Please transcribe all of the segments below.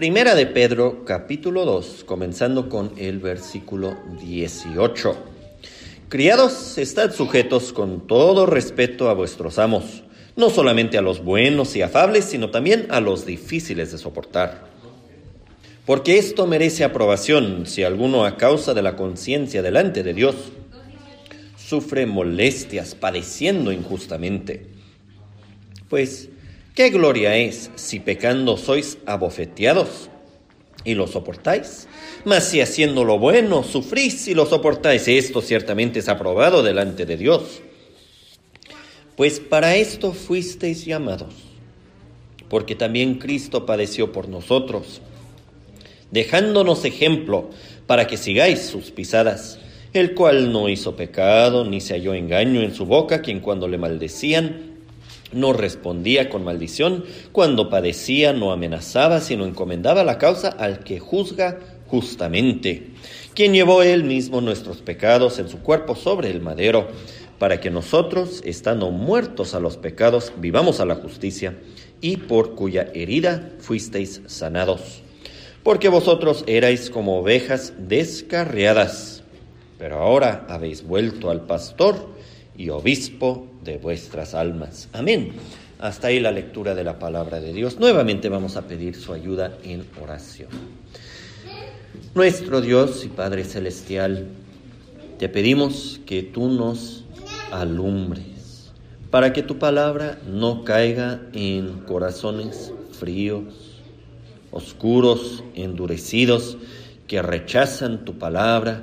Primera de Pedro, capítulo 2, comenzando con el versículo 18. Criados, estad sujetos con todo respeto a vuestros amos, no solamente a los buenos y afables, sino también a los difíciles de soportar. Porque esto merece aprobación si alguno a causa de la conciencia delante de Dios sufre molestias padeciendo injustamente. Pues, ¿qué gloria es si pecando sois abofeteados y lo soportáis? Mas si haciendo lo bueno sufrís y lo soportáis, esto ciertamente es aprobado delante de Dios. Pues para esto fuisteis llamados, porque también Cristo padeció por nosotros, dejándonos ejemplo para que sigáis sus pisadas el cual no hizo pecado, ni se halló engaño en su boca, quien cuando le maldecían no respondía con maldición, cuando padecía no amenazaba, sino encomendaba la causa al que juzga justamente, quien llevó él mismo nuestros pecados en su cuerpo sobre el madero, para que nosotros, estando muertos a los pecados, vivamos a la justicia, y por cuya herida fuisteis sanados. Porque vosotros erais como ovejas descarriadas pero ahora habéis vuelto al pastor y obispo de vuestras almas. Amén. Hasta ahí la lectura de la palabra de Dios. Nuevamente vamos a pedir su ayuda en oración. Nuestro Dios y Padre Celestial, te pedimos que tú nos alumbres para que tu palabra no caiga en corazones fríos, oscuros, endurecidos, que rechazan tu palabra,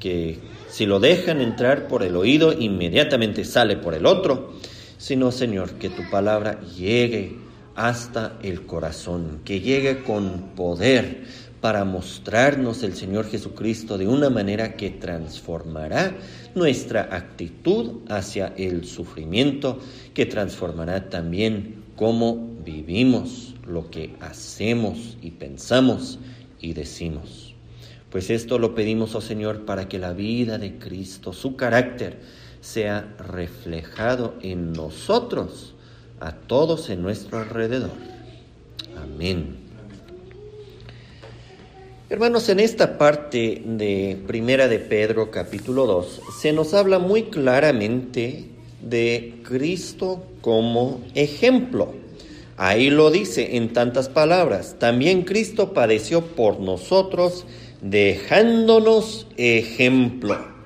que si lo dejan entrar por el oído, inmediatamente sale por el otro, sino, Señor, que tu palabra llegue hasta el corazón, que llegue con poder para mostrarnos el Señor Jesucristo de una manera que transformará nuestra actitud hacia el sufrimiento, que transformará también cómo vivimos, lo que hacemos y pensamos y decimos. Pues esto lo pedimos, oh Señor, para que la vida de Cristo, su carácter, sea reflejado en nosotros, a todos en nuestro alrededor. Amén. Hermanos, en esta parte de Primera de Pedro capítulo 2 se nos habla muy claramente de Cristo como ejemplo. Ahí lo dice en tantas palabras. También Cristo padeció por nosotros dejándonos ejemplo.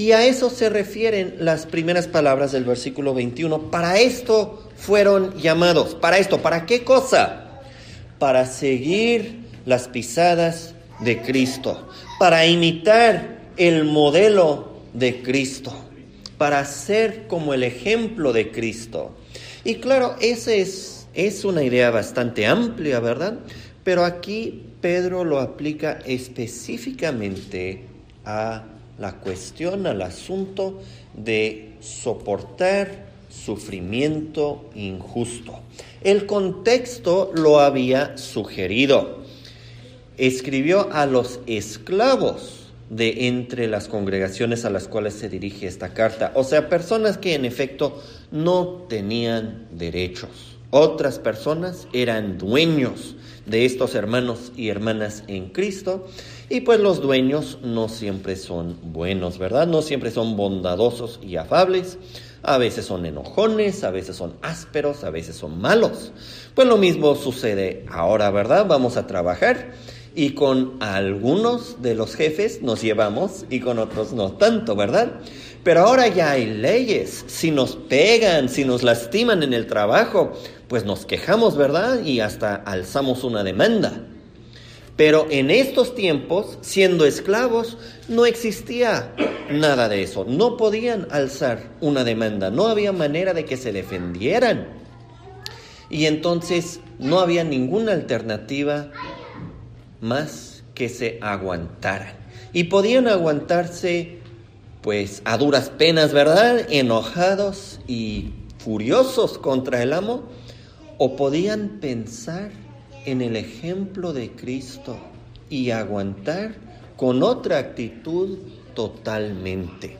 Y a eso se refieren las primeras palabras del versículo 21. Para esto fueron llamados. ¿Para esto? ¿Para qué cosa? Para seguir las pisadas de Cristo. Para imitar el modelo de Cristo. Para ser como el ejemplo de Cristo. Y claro, esa es, es una idea bastante amplia, ¿verdad? Pero aquí Pedro lo aplica específicamente a la cuestión, al asunto de soportar sufrimiento injusto. El contexto lo había sugerido. Escribió a los esclavos de entre las congregaciones a las cuales se dirige esta carta, o sea, personas que en efecto no tenían derechos. Otras personas eran dueños de estos hermanos y hermanas en Cristo. Y pues los dueños no siempre son buenos, ¿verdad? No siempre son bondadosos y afables. A veces son enojones, a veces son ásperos, a veces son malos. Pues lo mismo sucede ahora, ¿verdad? Vamos a trabajar y con algunos de los jefes nos llevamos y con otros no tanto, ¿verdad? Pero ahora ya hay leyes. Si nos pegan, si nos lastiman en el trabajo, pues nos quejamos, ¿verdad? Y hasta alzamos una demanda. Pero en estos tiempos, siendo esclavos, no existía nada de eso. No podían alzar una demanda. No había manera de que se defendieran. Y entonces no había ninguna alternativa más que se aguantaran. Y podían aguantarse pues a duras penas, ¿verdad? Enojados y furiosos contra el amo, o podían pensar en el ejemplo de Cristo y aguantar con otra actitud totalmente.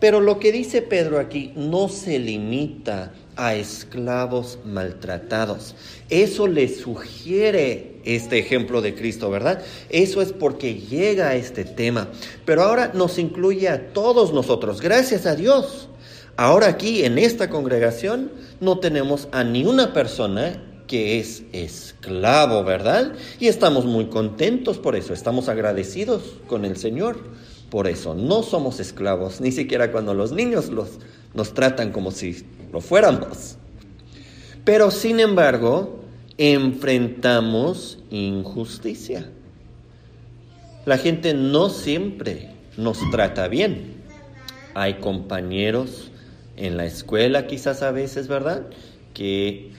Pero lo que dice Pedro aquí no se limita a esclavos maltratados. Eso le sugiere este ejemplo de Cristo, ¿verdad? Eso es porque llega a este tema. Pero ahora nos incluye a todos nosotros, gracias a Dios. Ahora aquí en esta congregación no tenemos a ni una persona que es esclavo, ¿verdad? Y estamos muy contentos por eso, estamos agradecidos con el Señor. Por eso no somos esclavos, ni siquiera cuando los niños los, nos tratan como si lo fuéramos. Pero sin embargo, enfrentamos injusticia. La gente no siempre nos trata bien. Hay compañeros en la escuela quizás a veces, ¿verdad? Que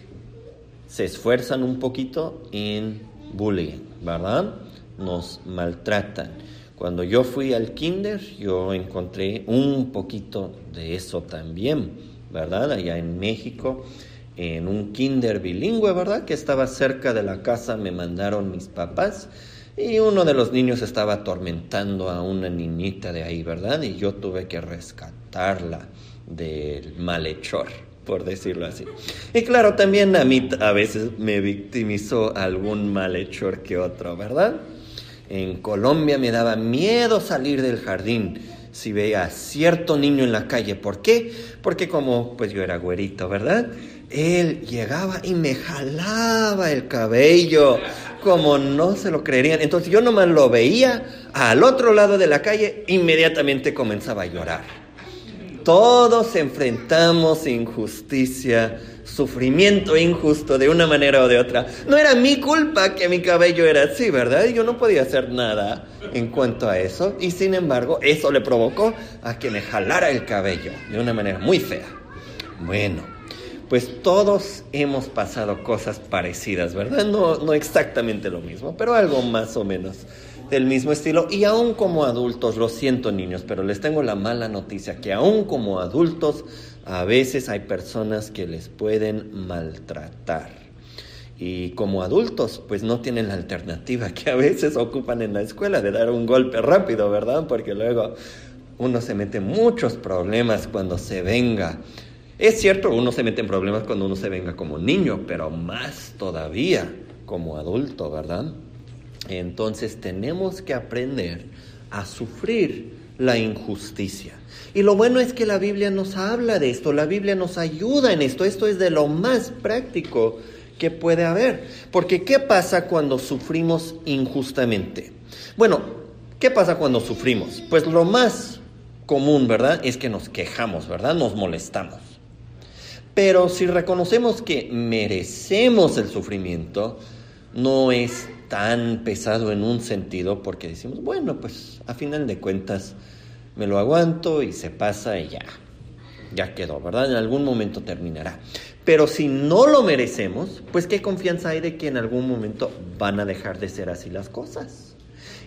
se esfuerzan un poquito en bullying, ¿verdad? Nos maltratan. Cuando yo fui al kinder, yo encontré un poquito de eso también, ¿verdad? Allá en México, en un kinder bilingüe, ¿verdad? Que estaba cerca de la casa, me mandaron mis papás. Y uno de los niños estaba atormentando a una niñita de ahí, ¿verdad? Y yo tuve que rescatarla del malhechor, por decirlo así. Y claro, también a mí a veces me victimizó algún malhechor que otro, ¿verdad? En Colombia me daba miedo salir del jardín si veía a cierto niño en la calle. ¿Por qué? Porque como pues yo era güerito, ¿verdad? Él llegaba y me jalaba el cabello, como no se lo creerían. Entonces yo nomás lo veía al otro lado de la calle, inmediatamente comenzaba a llorar. Todos enfrentamos injusticia, sufrimiento injusto de una manera o de otra. No era mi culpa que mi cabello era así, ¿verdad? Yo no podía hacer nada en cuanto a eso. Y sin embargo, eso le provocó a que me jalara el cabello de una manera muy fea. Bueno, pues todos hemos pasado cosas parecidas, ¿verdad? No, no exactamente lo mismo, pero algo más o menos del mismo estilo. Y aún como adultos, lo siento niños, pero les tengo la mala noticia, que aún como adultos, a veces hay personas que les pueden maltratar. Y como adultos, pues no tienen la alternativa que a veces ocupan en la escuela de dar un golpe rápido, ¿verdad? Porque luego uno se mete en muchos problemas cuando se venga. Es cierto, uno se mete en problemas cuando uno se venga como niño, pero más todavía como adulto, ¿verdad? Entonces tenemos que aprender a sufrir la injusticia. Y lo bueno es que la Biblia nos habla de esto, la Biblia nos ayuda en esto, esto es de lo más práctico que puede haber. Porque ¿qué pasa cuando sufrimos injustamente? Bueno, ¿qué pasa cuando sufrimos? Pues lo más común, ¿verdad? Es que nos quejamos, ¿verdad? Nos molestamos. Pero si reconocemos que merecemos el sufrimiento, no es tan pesado en un sentido porque decimos, bueno, pues a final de cuentas me lo aguanto y se pasa y ya, ya quedó, ¿verdad? En algún momento terminará. Pero si no lo merecemos, pues qué confianza hay de que en algún momento van a dejar de ser así las cosas.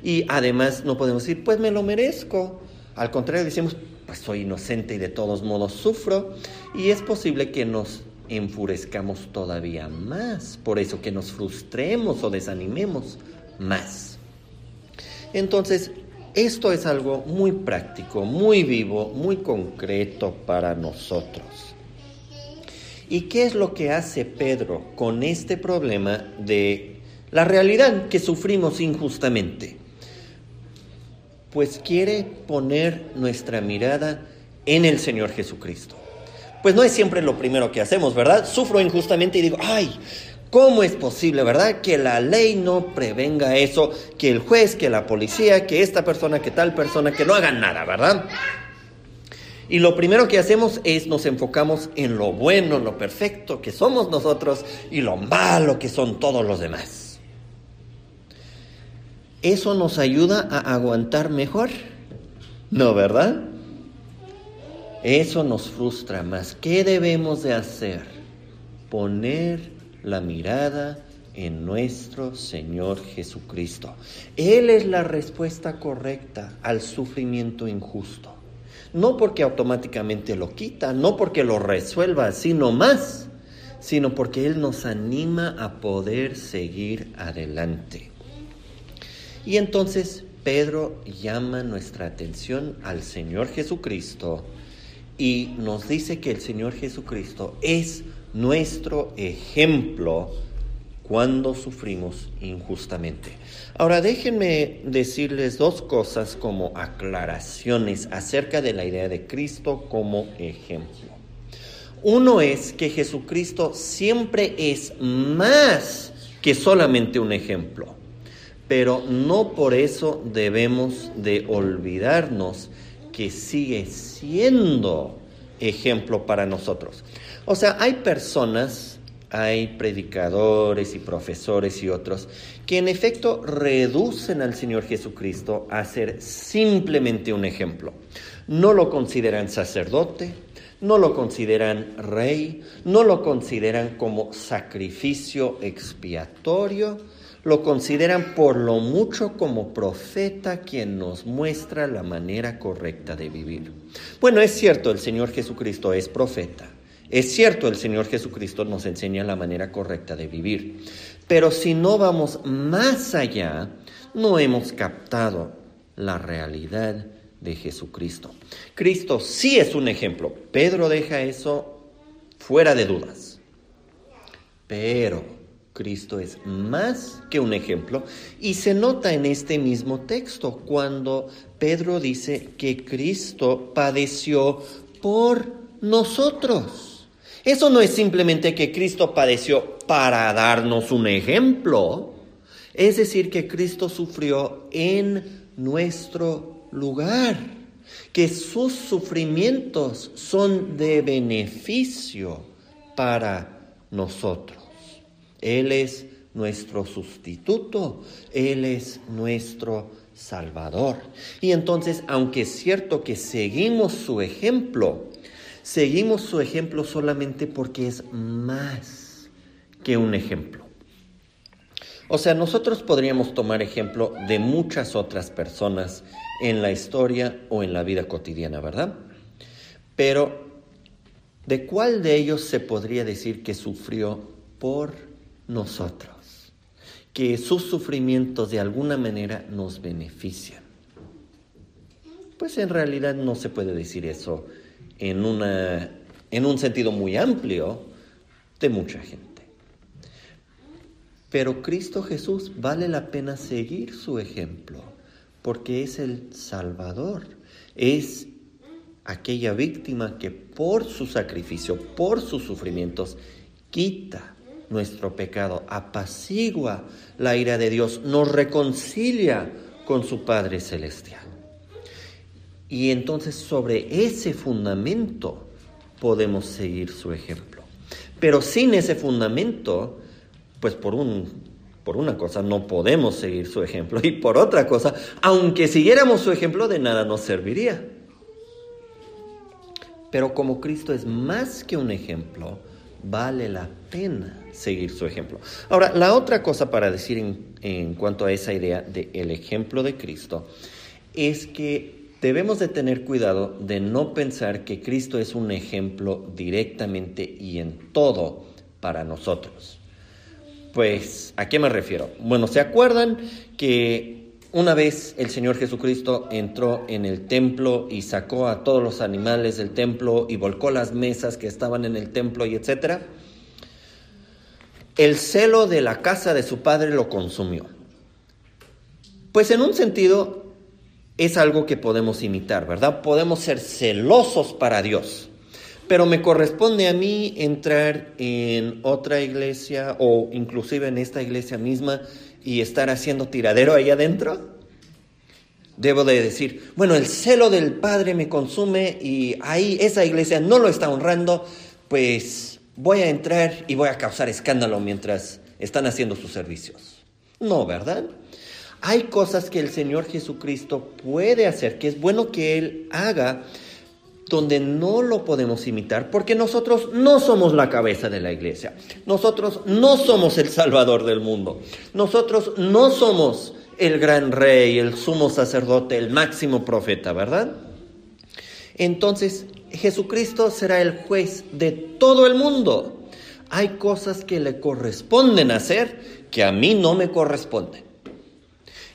Y además no podemos decir, pues me lo merezco. Al contrario, decimos, pues soy inocente y de todos modos sufro. Y es posible que nos enfurezcamos todavía más, por eso que nos frustremos o desanimemos más. Entonces, esto es algo muy práctico, muy vivo, muy concreto para nosotros. ¿Y qué es lo que hace Pedro con este problema de la realidad que sufrimos injustamente? Pues quiere poner nuestra mirada en el Señor Jesucristo pues no es siempre lo primero que hacemos, ¿verdad? Sufro injustamente y digo, ay, ¿cómo es posible, verdad? Que la ley no prevenga eso, que el juez, que la policía, que esta persona, que tal persona, que no hagan nada, ¿verdad? Y lo primero que hacemos es nos enfocamos en lo bueno, lo perfecto que somos nosotros y lo malo que son todos los demás. ¿Eso nos ayuda a aguantar mejor? No, ¿verdad? Eso nos frustra más. ¿Qué debemos de hacer? Poner la mirada en nuestro Señor Jesucristo. Él es la respuesta correcta al sufrimiento injusto. No porque automáticamente lo quita, no porque lo resuelva, sino más, sino porque Él nos anima a poder seguir adelante. Y entonces Pedro llama nuestra atención al Señor Jesucristo y nos dice que el Señor Jesucristo es nuestro ejemplo cuando sufrimos injustamente. Ahora déjenme decirles dos cosas como aclaraciones acerca de la idea de Cristo como ejemplo. Uno es que Jesucristo siempre es más que solamente un ejemplo, pero no por eso debemos de olvidarnos que sigue siendo ejemplo para nosotros. O sea, hay personas, hay predicadores y profesores y otros que en efecto reducen al Señor Jesucristo a ser simplemente un ejemplo. No lo consideran sacerdote, no lo consideran rey, no lo consideran como sacrificio expiatorio, lo consideran por lo mucho como profeta quien nos muestra la manera correcta de vivir. Bueno, es cierto, el Señor Jesucristo es profeta. Es cierto, el Señor Jesucristo nos enseña la manera correcta de vivir. Pero si no vamos más allá, no hemos captado la realidad de Jesucristo. Cristo sí es un ejemplo. Pedro deja eso fuera de dudas. Pero Cristo es más que un ejemplo y se nota en este mismo texto cuando Pedro dice que Cristo padeció por nosotros. Eso no es simplemente que Cristo padeció para darnos un ejemplo, es decir, que Cristo sufrió en nuestro lugar, que sus sufrimientos son de beneficio para nosotros. Él es nuestro sustituto, Él es nuestro Salvador. Y entonces, aunque es cierto que seguimos su ejemplo, seguimos su ejemplo solamente porque es más que un ejemplo. O sea, nosotros podríamos tomar ejemplo de muchas otras personas en la historia o en la vida cotidiana, ¿verdad? Pero, ¿de cuál de ellos se podría decir que sufrió por nosotros? Que sus sufrimientos de alguna manera nos benefician. Pues en realidad no se puede decir eso en, una, en un sentido muy amplio de mucha gente. Pero Cristo Jesús vale la pena seguir su ejemplo, porque es el Salvador, es aquella víctima que por su sacrificio, por sus sufrimientos, quita nuestro pecado, apacigua la ira de Dios, nos reconcilia con su Padre Celestial. Y entonces sobre ese fundamento podemos seguir su ejemplo. Pero sin ese fundamento, pues por, un, por una cosa no podemos seguir su ejemplo y por otra cosa, aunque siguiéramos su ejemplo, de nada nos serviría. Pero como Cristo es más que un ejemplo, vale la pena seguir su ejemplo. Ahora, la otra cosa para decir en, en cuanto a esa idea del ejemplo de Cristo es que debemos de tener cuidado de no pensar que Cristo es un ejemplo directamente y en todo para nosotros. Pues, ¿a qué me refiero? Bueno, ¿se acuerdan que una vez el Señor Jesucristo entró en el templo y sacó a todos los animales del templo y volcó las mesas que estaban en el templo y etcétera? El celo de la casa de su padre lo consumió. Pues en un sentido es algo que podemos imitar, ¿verdad? Podemos ser celosos para Dios pero me corresponde a mí entrar en otra iglesia o inclusive en esta iglesia misma y estar haciendo tiradero ahí adentro. Debo de decir, bueno, el celo del Padre me consume y ahí esa iglesia no lo está honrando, pues voy a entrar y voy a causar escándalo mientras están haciendo sus servicios. No, ¿verdad? Hay cosas que el Señor Jesucristo puede hacer, que es bueno que Él haga, donde no lo podemos imitar porque nosotros no somos la cabeza de la iglesia, nosotros no somos el salvador del mundo, nosotros no somos el gran rey, el sumo sacerdote, el máximo profeta, ¿verdad? Entonces Jesucristo será el juez de todo el mundo. Hay cosas que le corresponden hacer que a mí no me corresponden.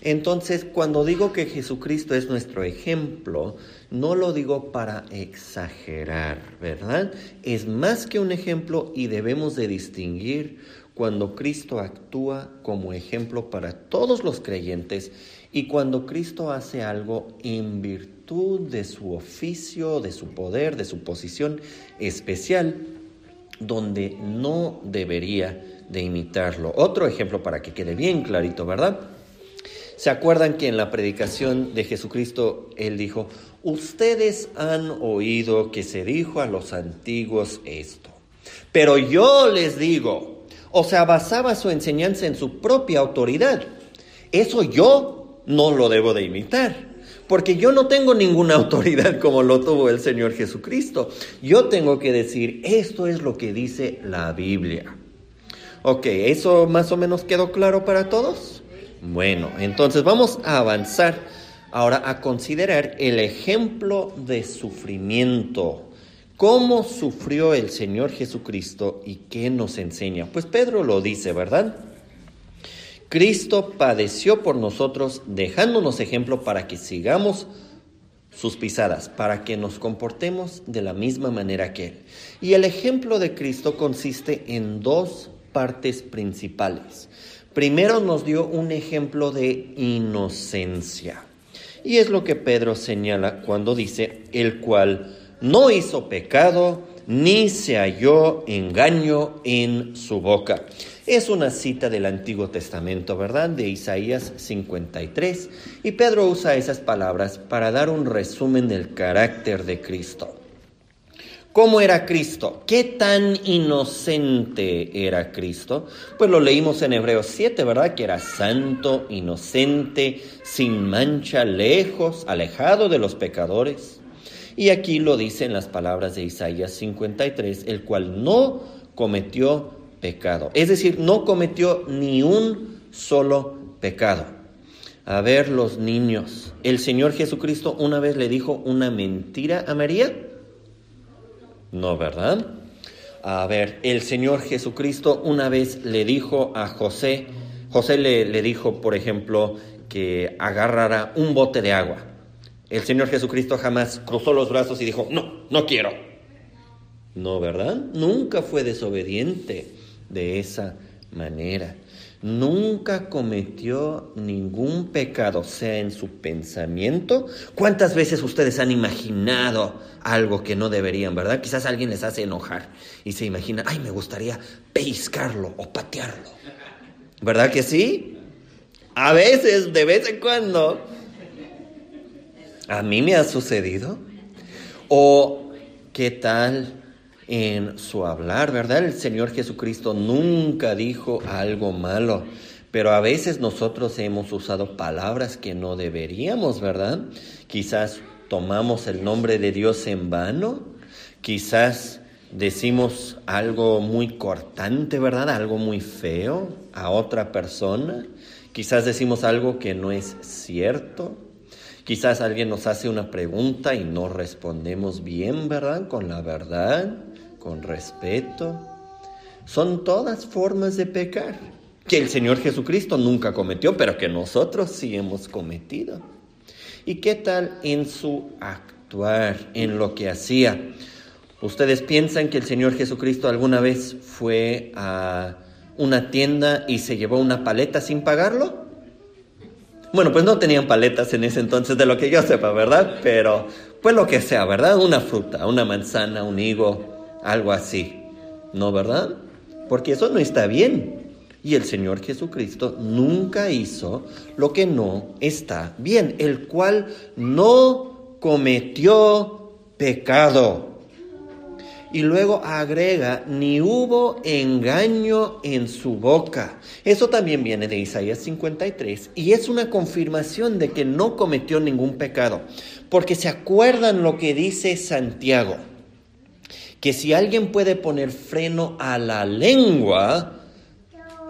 Entonces, cuando digo que Jesucristo es nuestro ejemplo, no lo digo para exagerar, ¿verdad? Es más que un ejemplo y debemos de distinguir cuando Cristo actúa como ejemplo para todos los creyentes y cuando Cristo hace algo en virtud de su oficio, de su poder, de su posición especial, donde no debería de imitarlo. Otro ejemplo para que quede bien clarito, ¿verdad? ¿Se acuerdan que en la predicación de Jesucristo Él dijo, ustedes han oído que se dijo a los antiguos esto, pero yo les digo, o sea, basaba su enseñanza en su propia autoridad. Eso yo no lo debo de imitar. Porque yo no tengo ninguna autoridad como lo tuvo el Señor Jesucristo. Yo tengo que decir, esto es lo que dice la Biblia. Ok, ¿eso más o menos quedó claro para todos? Bueno, entonces vamos a avanzar ahora a considerar el ejemplo de sufrimiento ¿Cómo sufrió el Señor Jesucristo y qué nos enseña? Pues Pedro lo dice, ¿verdad? Cristo padeció por nosotros dejándonos ejemplo para que sigamos sus pisadas, para que nos comportemos de la misma manera que Él. Y el ejemplo de Cristo consiste en dos partes principales. Primero nos dio un ejemplo de inocencia. Y es lo que Pedro señala cuando dice, el cual no hizo pecado, ni se halló engaño en su boca. Es una cita del Antiguo Testamento, ¿verdad? De Isaías 53. Y Pedro usa esas palabras para dar un resumen del carácter de Cristo. ¿Cómo era Cristo? ¿Qué tan inocente era Cristo? Pues lo leímos en Hebreos 7, ¿verdad? Que era santo, inocente, sin mancha, lejos, alejado de los pecadores. Y aquí lo dice en las palabras de Isaías 53, el cual no cometió pecado. Es decir, no cometió ni un solo pecado. A ver, los niños, ¿el Señor Jesucristo una vez le dijo una mentira a María? No, ¿verdad? A ver, el Señor Jesucristo una vez le dijo a José, José le, le dijo, por ejemplo, que agarrara un bote de agua. El Señor Jesucristo jamás cruzó los brazos y dijo, no, no quiero. No, ¿verdad? Nunca fue desobediente de esa manera. Nunca cometió ningún pecado, sea en su pensamiento. ¿Cuántas veces ustedes han imaginado algo que no deberían, verdad? Quizás alguien les hace enojar y se imagina, ay, me gustaría pescarlo o patearlo. ¿Verdad que sí? A veces, de vez en cuando, ¿A mí me ha sucedido? ¿O qué tal en su hablar, verdad? El Señor Jesucristo nunca dijo algo malo, pero a veces nosotros hemos usado palabras que no deberíamos, ¿verdad? Quizás tomamos el nombre de Dios en vano, quizás decimos algo muy cortante, ¿verdad? Algo muy feo a otra persona, quizás decimos algo que no es cierto. Quizás alguien nos hace una pregunta y no respondemos bien, ¿verdad? Con la verdad, con respeto. Son todas formas de pecar que el Señor Jesucristo nunca cometió, pero que nosotros sí hemos cometido. ¿Y qué tal en su actuar, en lo que hacía? ¿Ustedes piensan que el Señor Jesucristo alguna vez fue a una tienda y se llevó una paleta sin pagarlo? Bueno, pues no tenían paletas en ese entonces, de lo que yo sepa, ¿verdad? Pero, pues lo que sea, ¿verdad? Una fruta, una manzana, un higo, algo así. ¿No, verdad? Porque eso no está bien. Y el Señor Jesucristo nunca hizo lo que no está bien, el cual no cometió pecado. Y luego agrega, ni hubo engaño en su boca. Eso también viene de Isaías 53 y es una confirmación de que no cometió ningún pecado. Porque se acuerdan lo que dice Santiago, que si alguien puede poner freno a la lengua,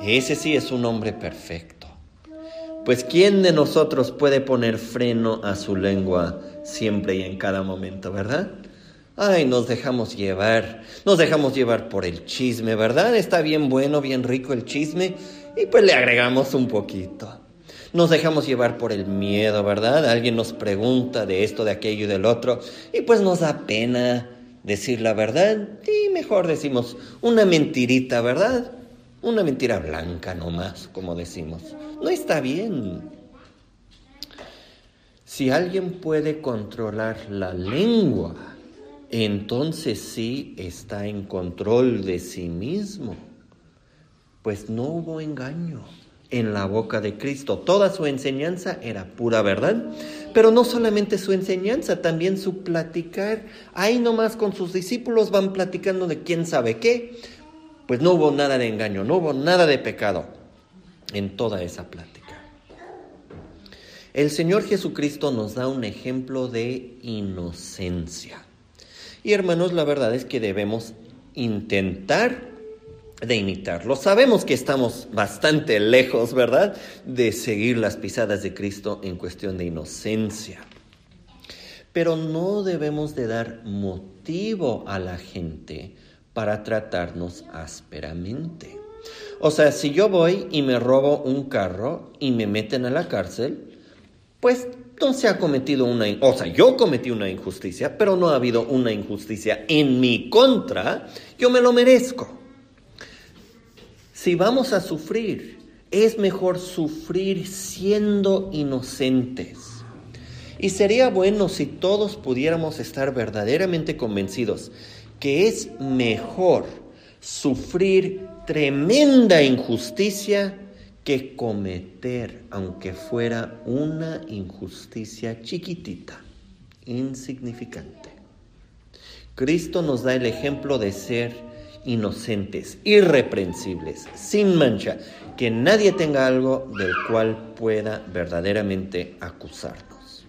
ese sí es un hombre perfecto. Pues ¿quién de nosotros puede poner freno a su lengua siempre y en cada momento, verdad? Ay, nos dejamos llevar, nos dejamos llevar por el chisme, ¿verdad? Está bien bueno, bien rico el chisme y pues le agregamos un poquito. Nos dejamos llevar por el miedo, ¿verdad? Alguien nos pregunta de esto, de aquello y del otro y pues nos da pena decir la verdad y mejor decimos una mentirita, ¿verdad? Una mentira blanca nomás, como decimos. No está bien. Si alguien puede controlar la lengua, entonces sí está en control de sí mismo. Pues no hubo engaño en la boca de Cristo. Toda su enseñanza era pura verdad. Pero no solamente su enseñanza, también su platicar. Ahí nomás con sus discípulos van platicando de quién sabe qué. Pues no hubo nada de engaño, no hubo nada de pecado en toda esa plática. El Señor Jesucristo nos da un ejemplo de inocencia. Y hermanos, la verdad es que debemos intentar de imitarlo. Sabemos que estamos bastante lejos, ¿verdad?, de seguir las pisadas de Cristo en cuestión de inocencia. Pero no debemos de dar motivo a la gente para tratarnos ásperamente. O sea, si yo voy y me robo un carro y me meten a la cárcel, pues no se ha cometido una, o sea, yo cometí una injusticia, pero no ha habido una injusticia en mi contra, yo me lo merezco. Si vamos a sufrir, es mejor sufrir siendo inocentes. Y sería bueno si todos pudiéramos estar verdaderamente convencidos que es mejor sufrir tremenda injusticia que cometer, aunque fuera una injusticia chiquitita, insignificante. Cristo nos da el ejemplo de ser inocentes, irreprensibles, sin mancha, que nadie tenga algo del cual pueda verdaderamente acusarnos.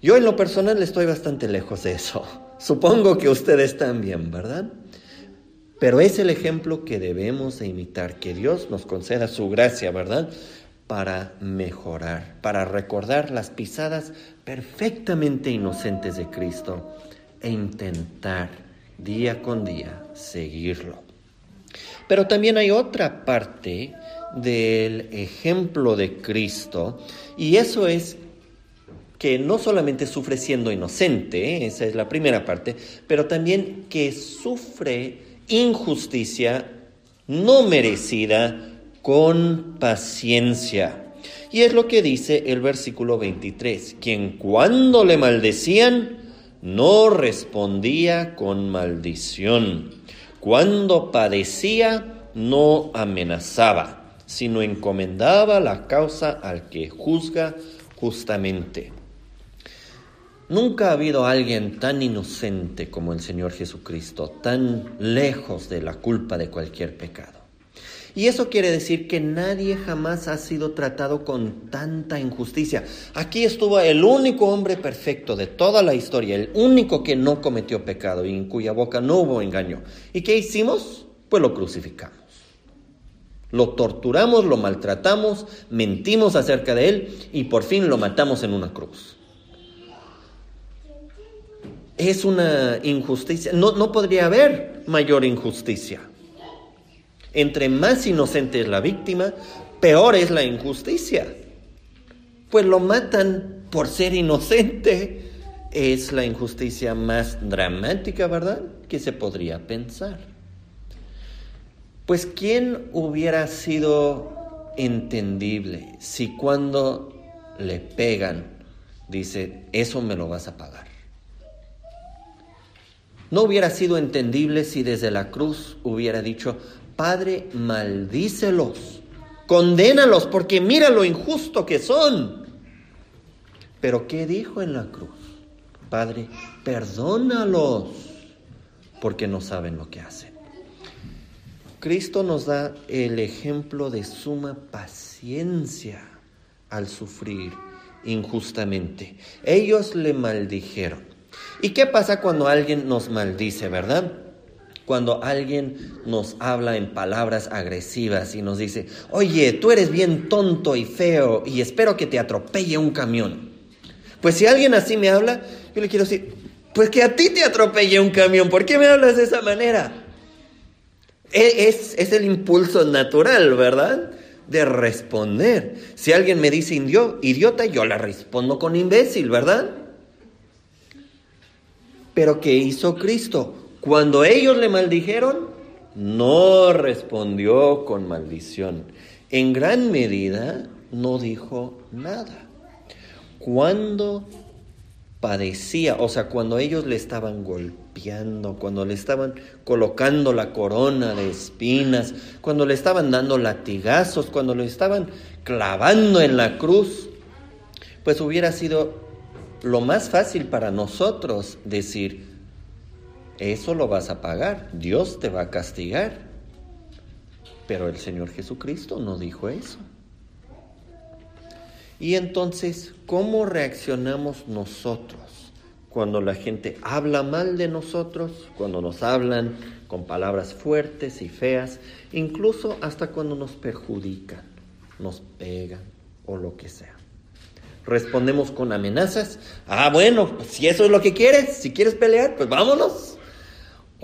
Yo en lo personal estoy bastante lejos de eso. Supongo que ustedes también, ¿verdad? Pero es el ejemplo que debemos de imitar, que Dios nos conceda su gracia, ¿verdad? Para mejorar, para recordar las pisadas perfectamente inocentes de Cristo e intentar día con día seguirlo. Pero también hay otra parte del ejemplo de Cristo y eso es que no solamente sufre siendo inocente, esa es la primera parte, pero también que sufre injusticia no merecida con paciencia. Y es lo que dice el versículo 23, quien cuando le maldecían no respondía con maldición, cuando padecía no amenazaba, sino encomendaba la causa al que juzga justamente. Nunca ha habido alguien tan inocente como el Señor Jesucristo, tan lejos de la culpa de cualquier pecado. Y eso quiere decir que nadie jamás ha sido tratado con tanta injusticia. Aquí estuvo el único hombre perfecto de toda la historia, el único que no cometió pecado y en cuya boca no hubo engaño. ¿Y qué hicimos? Pues lo crucificamos. Lo torturamos, lo maltratamos, mentimos acerca de él y por fin lo matamos en una cruz es una injusticia. No, no podría haber mayor injusticia. Entre más inocente es la víctima, peor es la injusticia. Pues lo matan por ser inocente. Es la injusticia más dramática, ¿verdad? Que se podría pensar. Pues ¿quién hubiera sido entendible si cuando le pegan dice, eso me lo vas a pagar? No hubiera sido entendible si desde la cruz hubiera dicho, Padre, maldícelos, condénalos, porque mira lo injusto que son. Pero ¿qué dijo en la cruz? Padre, perdónalos, porque no saben lo que hacen. Cristo nos da el ejemplo de suma paciencia al sufrir injustamente. Ellos le maldijeron. ¿Y qué pasa cuando alguien nos maldice, verdad? Cuando alguien nos habla en palabras agresivas y nos dice, oye, tú eres bien tonto y feo y espero que te atropelle un camión. Pues si alguien así me habla, yo le quiero decir, pues que a ti te atropelle un camión, ¿por qué me hablas de esa manera? E, es, es el impulso natural, ¿verdad? De responder. Si alguien me dice idiota, yo le respondo con imbécil, ¿verdad? Pero ¿qué hizo Cristo? Cuando ellos le maldijeron, no respondió con maldición. En gran medida no dijo nada. Cuando padecía, o sea, cuando ellos le estaban golpeando, cuando le estaban colocando la corona de espinas, cuando le estaban dando latigazos, cuando le estaban clavando en la cruz, pues hubiera sido lo más fácil para nosotros decir, eso lo vas a pagar, Dios te va a castigar. Pero el Señor Jesucristo no dijo eso. Y entonces, ¿cómo reaccionamos nosotros cuando la gente habla mal de nosotros, cuando nos hablan con palabras fuertes y feas, incluso hasta cuando nos perjudican, nos pegan o lo que sea? Respondemos con amenazas. Ah, bueno, pues si eso es lo que quieres, si quieres pelear, pues vámonos.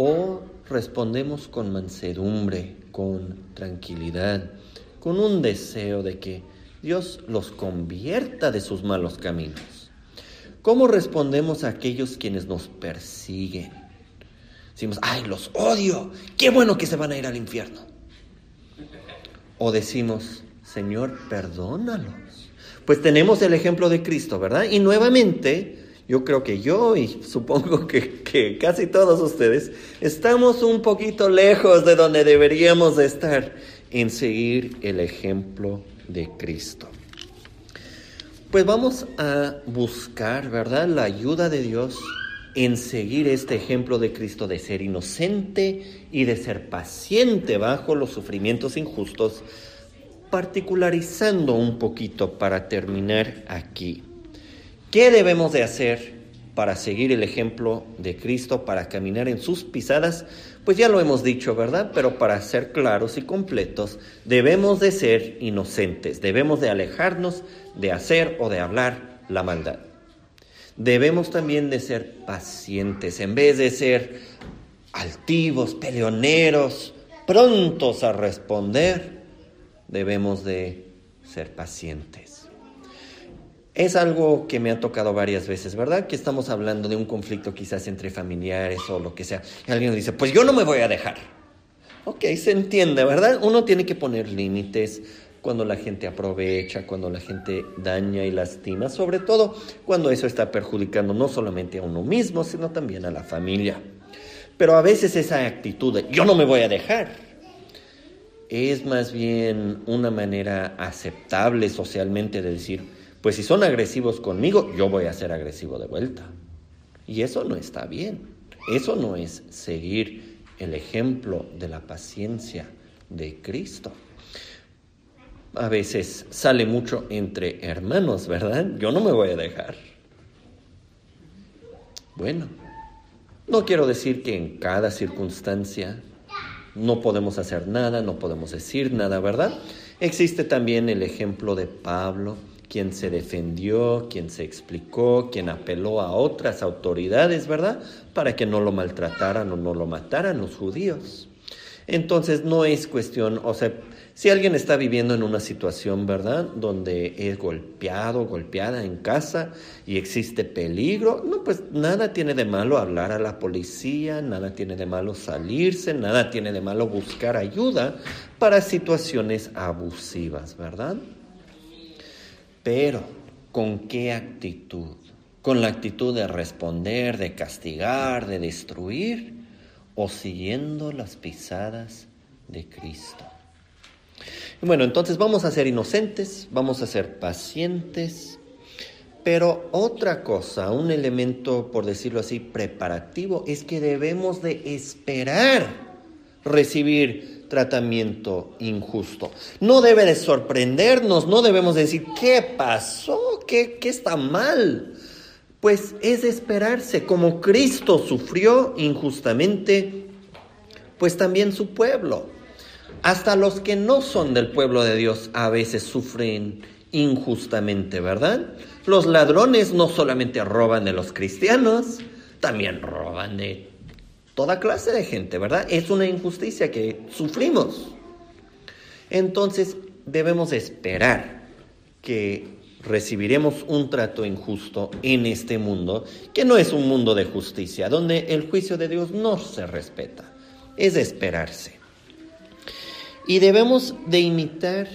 O respondemos con mansedumbre, con tranquilidad, con un deseo de que Dios los convierta de sus malos caminos. ¿Cómo respondemos a aquellos quienes nos persiguen? Decimos, ay, los odio, qué bueno que se van a ir al infierno. O decimos, Señor, perdónalos. Pues tenemos el ejemplo de Cristo, ¿verdad? Y nuevamente, yo creo que yo y supongo que, que, casi todos ustedes estamos un poquito lejos de donde deberíamos de estar en seguir el ejemplo de Cristo. Pues vamos a buscar, ¿verdad?, la ayuda de Dios en seguir este ejemplo de Cristo de ser inocente y de ser paciente bajo los sufrimientos injustos, particularizando un poquito para terminar aquí. ¿Qué debemos de hacer para seguir el ejemplo de Cristo, para caminar en sus pisadas? Pues ya lo hemos dicho, ¿verdad? Pero para ser claros y completos, debemos de ser inocentes, debemos de alejarnos de hacer o de hablar la maldad. Debemos también de ser pacientes, en vez de ser altivos, peleoneros, prontos a responder, debemos de ser pacientes. Es algo que me ha tocado varias veces, ¿verdad? Que estamos hablando de un conflicto quizás entre familiares o lo que sea. Y alguien dice, pues yo no me voy a dejar. Ok, se entiende, ¿verdad? Uno tiene que poner límites cuando la gente aprovecha, cuando la gente daña y lastima, sobre todo cuando eso está perjudicando no solamente a uno mismo, sino también a la familia. Pero a veces esa actitud de yo no me voy a dejar es más bien una manera aceptable socialmente de decir, pues si son agresivos conmigo, yo voy a ser agresivo de vuelta. Y eso no está bien. Eso no es seguir el ejemplo de la paciencia de Cristo. A veces sale mucho entre hermanos, ¿verdad? Yo no me voy a dejar. Bueno, no quiero decir que en cada circunstancia no podemos hacer nada, no podemos decir nada, ¿verdad? Existe también el ejemplo de Pablo, quien se defendió, quien se explicó, quien apeló a otras autoridades, ¿verdad? Para que no lo maltrataran o no lo mataran los judíos. Entonces no es cuestión, o sea, si alguien está viviendo en una situación, ¿verdad?, donde es golpeado, golpeada en casa y existe peligro, no, pues nada tiene de malo hablar a la policía, nada tiene de malo salirse, nada tiene de malo buscar ayuda para situaciones abusivas, ¿verdad? Pero, ¿con qué actitud? ¿Con la actitud de responder, de castigar, de destruir? ¿O siguiendo las pisadas de Cristo? Bueno, entonces vamos a ser inocentes, vamos a ser pacientes, pero otra cosa, un elemento, por decirlo así, preparativo, es que debemos de esperar recibir tratamiento injusto. No debe de sorprendernos, no debemos decir, ¿qué pasó? ¿Qué, qué está mal? Pues es esperarse, como Cristo sufrió injustamente, pues también su pueblo. Hasta los que no son del pueblo de Dios a veces sufren injustamente, ¿verdad? Los ladrones no solamente roban de los cristianos, también roban de toda clase de gente, ¿verdad? Es una injusticia que sufrimos. Entonces debemos esperar que recibiremos un trato injusto en este mundo, que no es un mundo de justicia, donde el juicio de Dios no se respeta. Es esperarse. Y debemos de imitar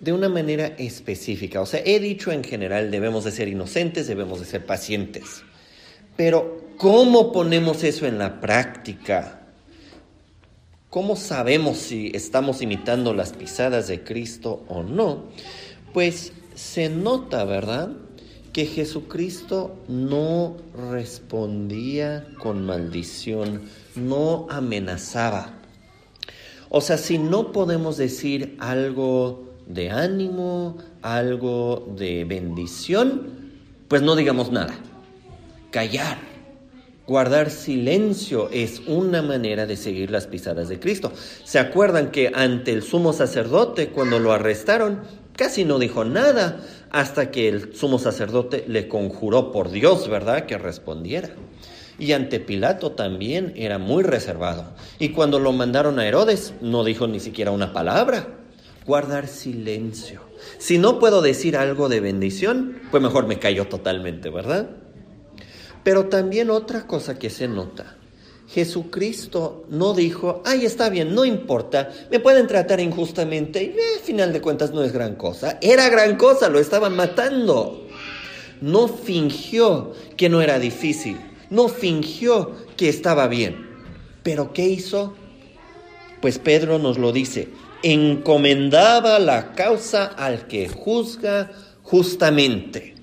de una manera específica. O sea, he dicho en general, debemos de ser inocentes, debemos de ser pacientes. Pero, ¿cómo ponemos eso en la práctica? ¿Cómo sabemos si estamos imitando las pisadas de Cristo o no? Pues se nota, ¿verdad? Que Jesucristo no respondía con maldición, no amenazaba. O sea, si no podemos decir algo de ánimo, algo de bendición, pues no digamos nada. Callar, guardar silencio es una manera de seguir las pisadas de Cristo. ¿Se acuerdan que ante el sumo sacerdote, cuando lo arrestaron, casi no dijo nada hasta que el sumo sacerdote le conjuró por Dios, ¿verdad?, que respondiera. Y ante Pilato también era muy reservado. Y cuando lo mandaron a Herodes, no dijo ni siquiera una palabra guardar silencio. Si no puedo decir algo de bendición, pues mejor me callo totalmente, ¿verdad? Pero también otra cosa que se nota. Jesucristo no dijo, ay, está bien, no importa, me pueden tratar injustamente y eh, final de cuentas no es gran cosa. Era gran cosa, lo estaban matando. No fingió que no era difícil, no fingió que estaba bien. Pero ¿qué hizo? Pues Pedro nos lo dice, encomendaba la causa al que juzga justamente.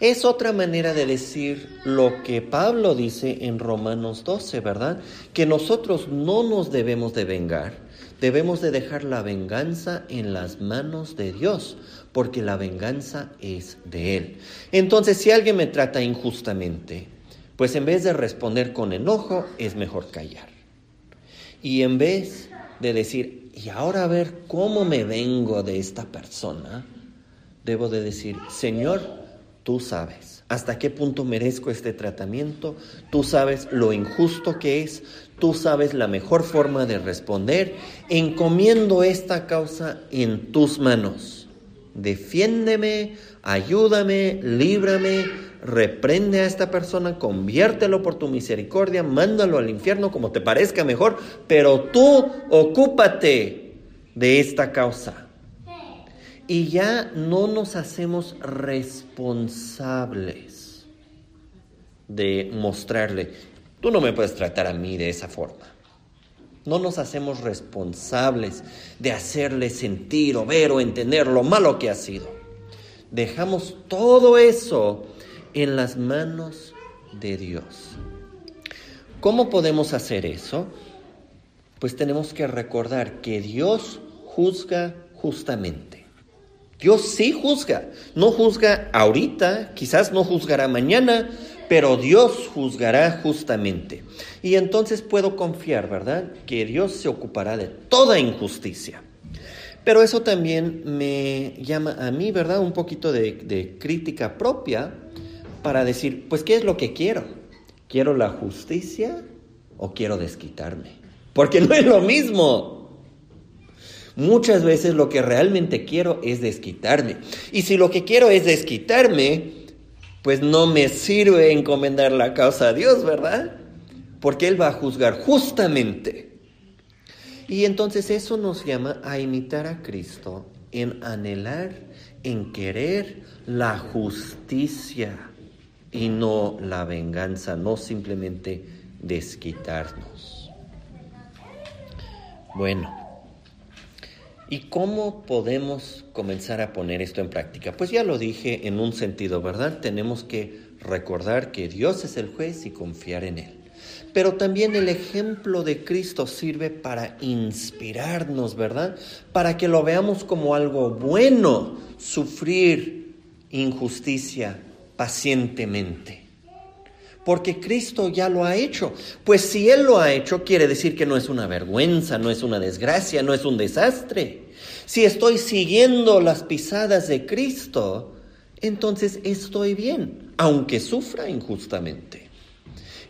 Es otra manera de decir lo que Pablo dice en Romanos 12, ¿verdad? Que nosotros no nos debemos de vengar, debemos de dejar la venganza en las manos de Dios, porque la venganza es de Él. Entonces, si alguien me trata injustamente, pues en vez de responder con enojo, es mejor callar. Y en vez de decir, y ahora a ver cómo me vengo de esta persona, debo de decir, Señor, tú sabes hasta qué punto merezco este tratamiento, tú sabes lo injusto que es, tú sabes la mejor forma de responder, encomiendo esta causa en tus manos. Defiéndeme, ayúdame, líbrame, reprende a esta persona, conviértelo por tu misericordia, mándalo al infierno como te parezca mejor, pero tú ocúpate de esta causa. Y ya no nos hacemos responsables de mostrarle, tú no me puedes tratar a mí de esa forma. No nos hacemos responsables de hacerle sentir o ver o entender lo malo que ha sido. Dejamos todo eso en las manos de Dios. ¿Cómo podemos hacer eso? Pues tenemos que recordar que Dios juzga justamente. Dios sí juzga. No juzga ahorita, quizás no juzgará mañana, pero Dios juzgará justamente. Y entonces puedo confiar, ¿verdad? Que Dios se ocupará de toda injusticia. Pero eso también me llama a mí, ¿verdad? Un poquito de, de crítica propia para decir, pues, ¿qué es lo que quiero? ¿Quiero la justicia o quiero desquitarme? Porque no es lo mismo. Muchas veces lo que realmente quiero es desquitarme. Y si lo que quiero es desquitarme, pues no me sirve encomendar la causa a Dios, ¿verdad? Porque Él va a juzgar justamente. Y entonces eso nos llama a imitar a Cristo en anhelar, en querer la justicia y no la venganza, no simplemente desquitarnos. Bueno, ¿y cómo podemos comenzar a poner esto en práctica? Pues ya lo dije en un sentido, ¿verdad? Tenemos que recordar que Dios es el juez y confiar en Él. Pero también el ejemplo de Cristo sirve para inspirarnos, ¿verdad? Para que lo veamos como algo bueno, sufrir injusticia, pacientemente. Porque Cristo ya lo ha hecho. Pues si Él lo ha hecho, quiere decir que no es una vergüenza, no es una desgracia, no es un desastre. Si estoy siguiendo las pisadas de Cristo, entonces estoy bien, aunque sufra injustamente.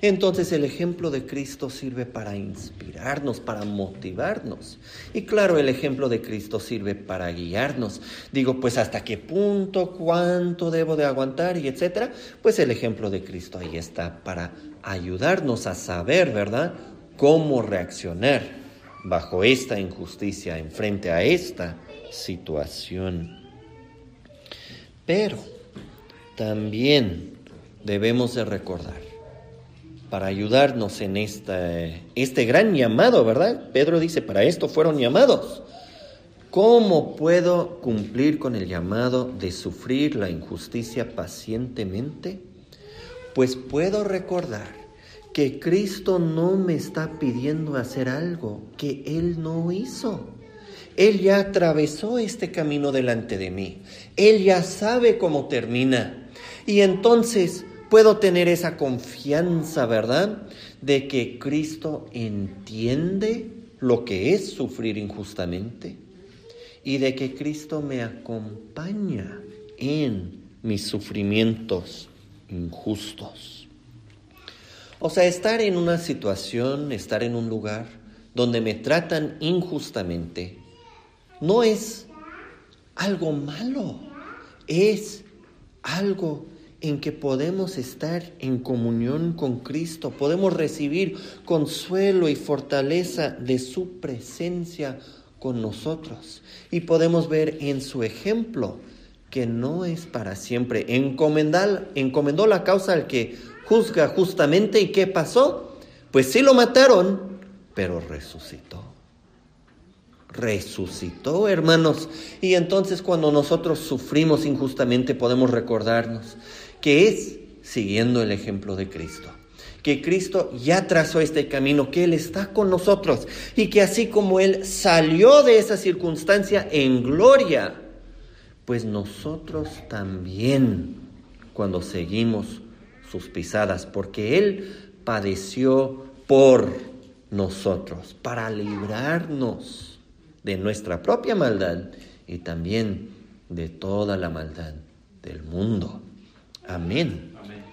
Entonces el ejemplo de Cristo sirve para inspirarnos, para motivarnos. Y claro, el ejemplo de Cristo sirve para guiarnos. Digo, pues hasta qué punto, cuánto debo de aguantar y etcétera. Pues el ejemplo de Cristo ahí está para ayudarnos a saber, ¿verdad? Cómo reaccionar bajo esta injusticia, enfrente a esta situación. Pero también debemos de recordar, para ayudarnos en esta, este gran llamado, ¿verdad? Pedro dice, para esto fueron llamados. ¿Cómo puedo cumplir con el llamado de sufrir la injusticia pacientemente? Pues puedo recordar que Cristo no me está pidiendo hacer algo que Él no hizo. Él ya atravesó este camino delante de mí. Él ya sabe cómo termina. Y entonces puedo tener esa confianza, ¿verdad? De que Cristo entiende lo que es sufrir injustamente y de que Cristo me acompaña en mis sufrimientos injustos. O sea, estar en una situación, estar en un lugar donde me tratan injustamente, no es algo malo, es algo en que podemos estar en comunión con Cristo, podemos recibir consuelo y fortaleza de su presencia con nosotros y podemos ver en su ejemplo que no es para siempre. encomendó la causa al que juzga justamente y ¿qué pasó? Pues sí lo mataron, pero resucitó. Resucitó, hermanos. Y entonces cuando nosotros sufrimos injustamente podemos recordarnos que es siguiendo el ejemplo de Cristo que Cristo ya trazó este camino, que Él está con nosotros y que así como Él salió de esa circunstancia en gloria, pues nosotros también cuando seguimos sus pisadas, porque Él padeció por nosotros, para librarnos de nuestra propia maldad y también de toda la maldad del mundo. Amén.